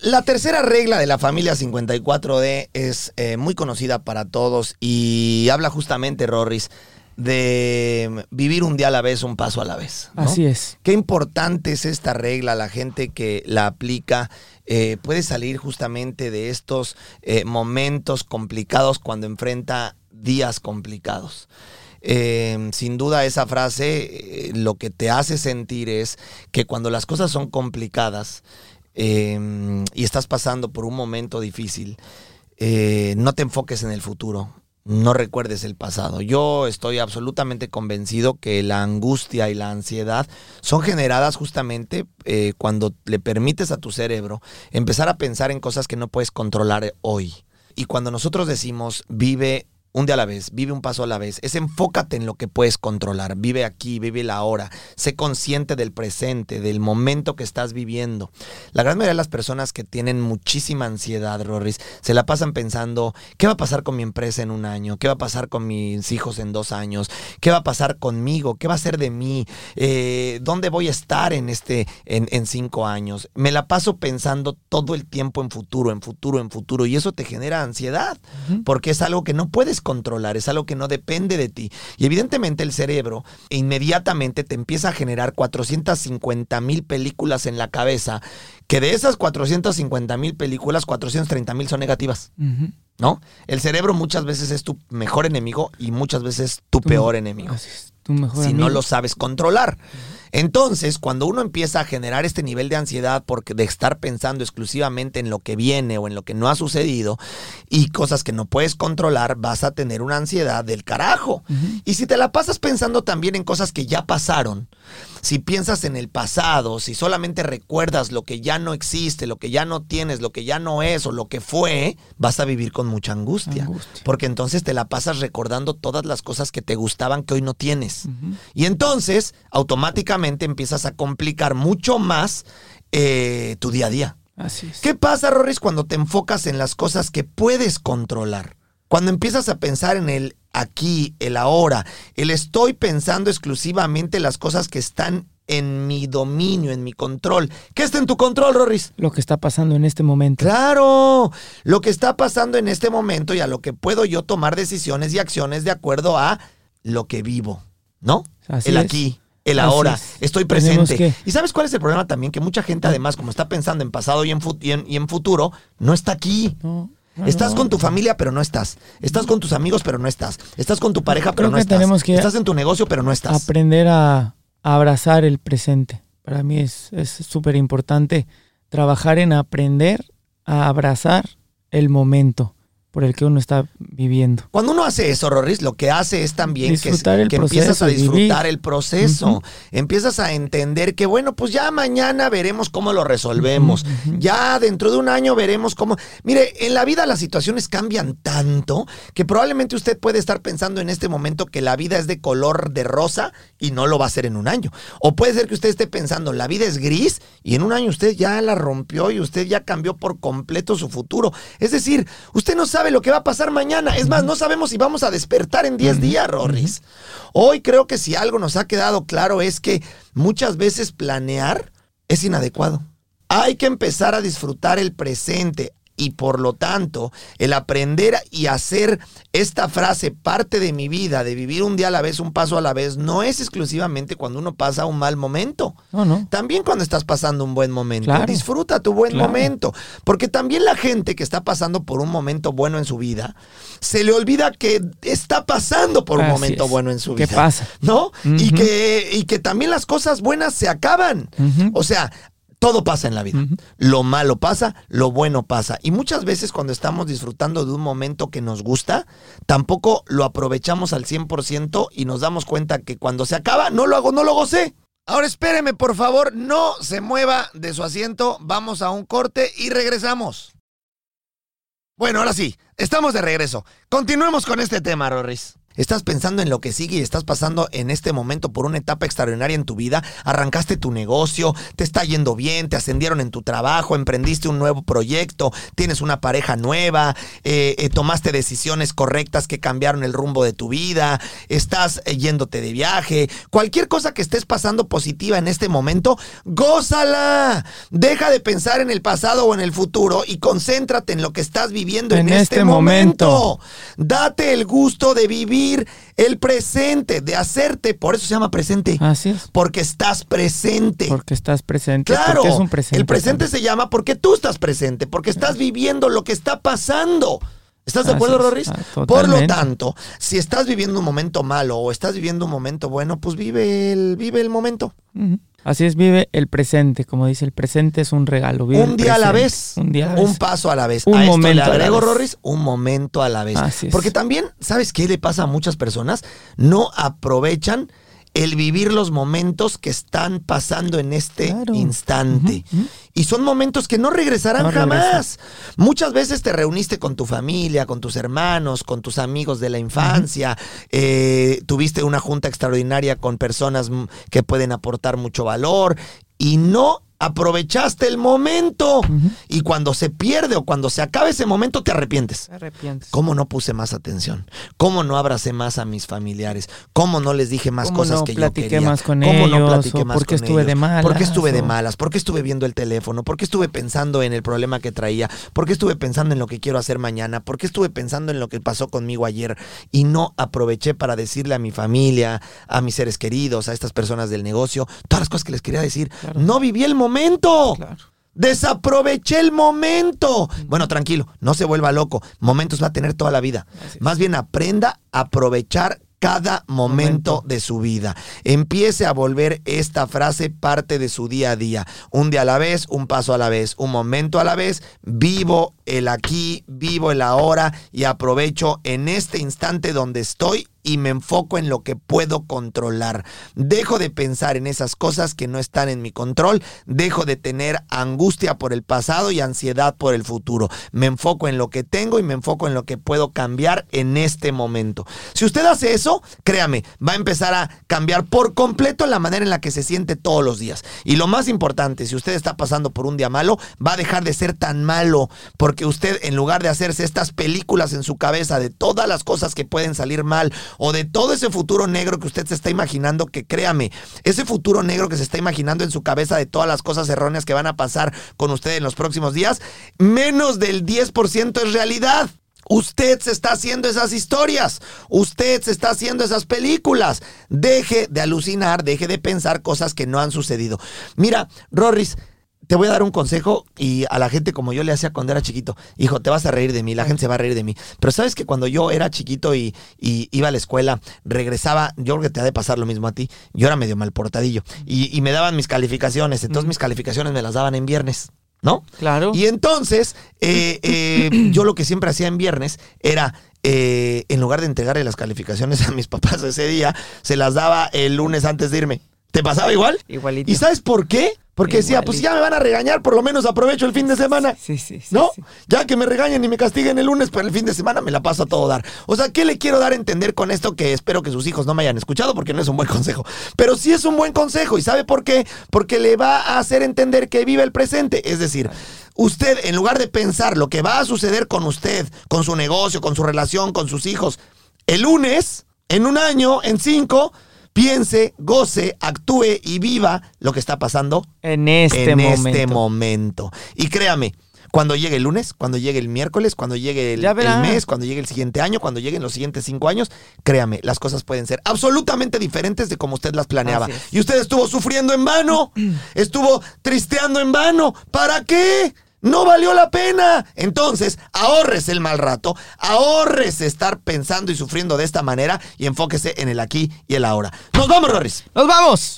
La tercera regla de la familia 54D es eh, muy conocida para todos y habla justamente, Rorris, de vivir un día a la vez, un paso a la vez. ¿no? Así es. Qué importante es esta regla, la gente que la aplica eh, puede salir justamente de estos eh, momentos complicados cuando enfrenta días complicados. Eh, sin duda esa frase eh, lo que te hace sentir es que cuando las cosas son complicadas eh, y estás pasando por un momento difícil, eh, no te enfoques en el futuro, no recuerdes el pasado. Yo estoy absolutamente convencido que la angustia y la ansiedad son generadas justamente eh, cuando le permites a tu cerebro empezar a pensar en cosas que no puedes controlar hoy. Y cuando nosotros decimos vive un día a la vez, vive un paso a la vez, es enfócate en lo que puedes controlar, vive aquí, vive la hora, sé consciente del presente, del momento que estás viviendo. La gran mayoría de las personas que tienen muchísima ansiedad, Rorris, se la pasan pensando, ¿qué va a pasar con mi empresa en un año? ¿Qué va a pasar con mis hijos en dos años? ¿Qué va a pasar conmigo? ¿Qué va a ser de mí? Eh, ¿Dónde voy a estar en, este, en, en cinco años? Me la paso pensando todo el tiempo en futuro, en futuro, en futuro, y eso te genera ansiedad, porque es algo que no puedes controlar, es algo que no depende de ti. Y evidentemente el cerebro inmediatamente te empieza a generar 450 mil películas en la cabeza, que de esas 450 mil películas, 430 mil son negativas. ¿No? El cerebro muchas veces es tu mejor enemigo y muchas veces tu Tu- peor enemigo Así es, tu mejor si no lo sabes controlar. Entonces, cuando uno empieza a generar este nivel de ansiedad porque de estar pensando exclusivamente en lo que viene o en lo que no ha sucedido y cosas que no puedes controlar, vas a tener una ansiedad del carajo. Y si te la pasas pensando también en cosas que ya pasaron, si piensas en el pasado, si solamente recuerdas lo que ya no existe, lo que ya no tienes, lo que ya no es o lo que fue, vas a vivir con mucha angustia. Angustia. Porque entonces te la pasas recordando todas las cosas que te gustaban que hoy no tienes. Y entonces automáticamente empiezas a complicar mucho más eh, tu día a día. Así es. ¿Qué pasa, Rorris, cuando te enfocas en las cosas que puedes controlar? Cuando empiezas a pensar en el aquí, el ahora, el estoy pensando exclusivamente las cosas que están en mi dominio, en mi control. ¿Qué está en tu control, Rorris? Lo que está pasando en este momento. Claro, lo que está pasando en este momento y a lo que puedo yo tomar decisiones y acciones de acuerdo a lo que vivo, ¿no? Así el es. aquí, el ahora, es. estoy presente. que- ¿Y sabes cuál es el problema también? Que mucha gente además, como está pensando en pasado y en, y en- y en futuro, no está aquí. No, Estás con tu familia, pero no estás. Estás con tus amigos, pero no estás. Estás con tu pareja, pero Creo no que estás. tenemos que Estás en tu negocio, pero no estás. Aprender a, a abrazar el presente. Para mí es es súper importante trabajar en aprender a abrazar el momento por el que uno está viviendo. Cuando uno hace eso, Rorris, lo que hace es también que, Disfrutar el que empiezas proceso a y vivir. disfrutar el proceso. Empiezas a entender que, bueno, pues ya mañana veremos cómo lo resolvemos. Ya dentro de un año veremos cómo. Mire, en la vida las situaciones cambian tanto que probablemente usted puede estar pensando en este momento que la vida es de color de rosa y no lo va a ser en un año. O puede ser que usted esté pensando, la vida es gris y en un año usted ya la rompió y usted ya cambió por completo su futuro. Es decir, usted no sabe lo que va a pasar mañana. Es más, no sabemos si vamos a despertar en 10 días, Rorris. Hoy creo que si algo nos ha quedado claro es que muchas veces planear es inadecuado. Hay que empezar a disfrutar el presente y por lo tanto el aprender y hacer esta frase parte de mi vida, de vivir un día a la vez, un paso a la vez, no es exclusivamente cuando uno pasa un mal momento. No, no. También cuando estás pasando un buen momento. Claro. Disfruta tu buen Claro. momento. Porque también la gente que está pasando por un momento bueno en su vida, se le olvida que está pasando por un Así momento es. bueno en su ¿Qué vida. pasa? ¿No? y, que, y que también las cosas buenas se acaban. O sea, todo pasa en la vida. Lo malo pasa, lo bueno pasa. Y muchas veces cuando estamos disfrutando de un momento que nos gusta, tampoco lo aprovechamos al 100% y nos damos cuenta que cuando se acaba, no lo hago, no lo gocé. Ahora espéreme, por favor, no se mueva de su asiento. Vamos a un corte y regresamos. Bueno, ahora sí, estamos de regreso. Continuemos con este tema, Rorris. Estás pensando en lo que sigue y estás pasando en este momento por una etapa extraordinaria en tu vida, arrancaste tu negocio, te está yendo bien, te ascendieron en tu trabajo, emprendiste un nuevo proyecto, tienes una pareja nueva, eh, eh, tomaste decisiones correctas que cambiaron el rumbo de tu vida, estás eh, yéndote de viaje, cualquier cosa que estés pasando positiva en este momento, gózala. Deja de pensar en el pasado o en el futuro y concéntrate en lo que estás viviendo en, este, este momento. Date el gusto de vivir el presente, de hacerte, por eso se llama presente. Así es. Porque estás presente. Porque estás presente. Claro, porque es un presente. el presente se llama porque tú estás presente, porque estás viviendo lo que está pasando. ¿Estás de acuerdo. Rorris? Ah, Por lo tanto, si estás viviendo un momento malo o estás viviendo un momento bueno, pues vive el, vive el momento. Así es, vive el presente. Como dice, el presente es un regalo. vive un día a la vez. Un día a la Un vez. paso a la vez. Un a esto momento le a la agrego, vez. Rorris, un momento a la vez. Así es. Porque también, ¿sabes qué le pasa a muchas personas? No aprovechan el vivir los momentos que están pasando en este Claro. instante. Y son momentos que no regresarán No jamás. Muchas veces te reuniste con tu familia, con tus hermanos, con tus amigos de la infancia, eh, tuviste una junta extraordinaria con personas que pueden aportar mucho valor y no aprovechaste el momento. Y cuando se pierde o cuando se acaba ese momento te arrepientes. Te arrepientes. ¿Cómo no puse más atención? ¿Cómo no abracé más a mis familiares? ¿Cómo no les dije más ¿Cómo cosas no que yo platiqué quería? más con ¿Cómo no ellos? platiqué ¿O más por qué con estuve de ellos? ¿Por qué estuve de malas? Malas? ¿Por qué estuve viendo el teléfono? ¿Por qué estuve pensando en el problema que traía? ¿Por qué estuve pensando en lo que quiero hacer mañana? ¿Por qué estuve pensando en lo que pasó conmigo ayer? Y no aproveché para decirle a mi familia, a mis seres queridos, a estas personas del negocio, todas las cosas que les quería decir. Claro. No viví el momento. Claro. Desaproveché el momento. Bueno, tranquilo, no se vuelva loco. Momentos va a tener toda la vida. Más bien aprenda a aprovechar cada momento, Momento. de su vida. Empiece a volver esta frase parte de su día a día. Un día a la vez, un paso a la vez, un momento a la vez. Vivo el aquí, vivo el ahora y aprovecho en este instante donde estoy y me enfoco en lo que puedo controlar. Dejo de pensar en esas cosas que no están en mi control. Dejo de tener angustia por el pasado y ansiedad por el futuro. Me enfoco en lo que tengo y me enfoco en lo que puedo cambiar en este momento. Si usted hace eso, créame, va a empezar a cambiar por completo la manera en la que se siente todos los días. Y lo más importante, si usted está pasando por un día malo, va a dejar de ser tan malo porque usted en lugar de hacerse estas películas en su cabeza de todas las cosas que pueden salir mal o de todo ese futuro negro que usted se está imaginando, que créame, ese futuro negro que se está imaginando en su cabeza de todas las cosas erróneas que van a pasar con usted en los próximos días, menos del 10% es realidad. Usted se está haciendo esas historias, usted se está haciendo esas películas. Deje de alucinar, deje de pensar cosas que no han sucedido. Mira, Rorris, te voy a dar un consejo y a la gente como yo le hacía cuando era chiquito. Hijo, te vas a reír de mí, la gente se va a reír de mí. Pero sabes que cuando yo era chiquito y, y iba a la escuela, regresaba, yo creo que te ha de pasar lo mismo a ti. Yo era medio mal portadillo y, y me daban mis calificaciones. Entonces mis calificaciones me las daban en viernes, ¿no? Claro. Y entonces, eh, eh, yo lo que siempre hacía en viernes era, eh, en lugar de entregarle las calificaciones a mis papás ese día, se las daba el lunes antes de irme. ¿Te pasaba igual? Igualito. ¿Y sabes por qué? Porque decía, pues ya me van a regañar, por lo menos aprovecho el fin de semana. Sí, sí, sí. ¿No? sí. Ya que me regañen y me castiguen el lunes, pero el fin de semana me la paso a todo dar. O sea, ¿qué le quiero dar a entender con esto? Que espero que sus hijos no me hayan escuchado porque no es un buen consejo. Pero sí es un buen consejo. ¿Y sabe por qué? Porque le va a hacer entender que vive el presente. Es decir, usted, en lugar de pensar lo que va a suceder con usted, con su negocio, con su relación, con sus hijos, el lunes, en un año, en cinco, piense, goce, actúe y viva lo que está pasando En este en momento. este momento. Y créame, cuando llegue el lunes, cuando llegue el miércoles, cuando llegue el, el mes, cuando llegue el siguiente año, cuando lleguen los siguientes cinco años, créame, las cosas pueden ser absolutamente diferentes de como usted las planeaba. Y usted estuvo sufriendo en vano, estuvo tristeando en vano. ¿Para qué? No valió la pena. Entonces, ahorres el mal rato, ahorres estar pensando y sufriendo de esta manera y enfóquese en el aquí y el ahora. Nos vamos, Rorris. ¡Nos vamos!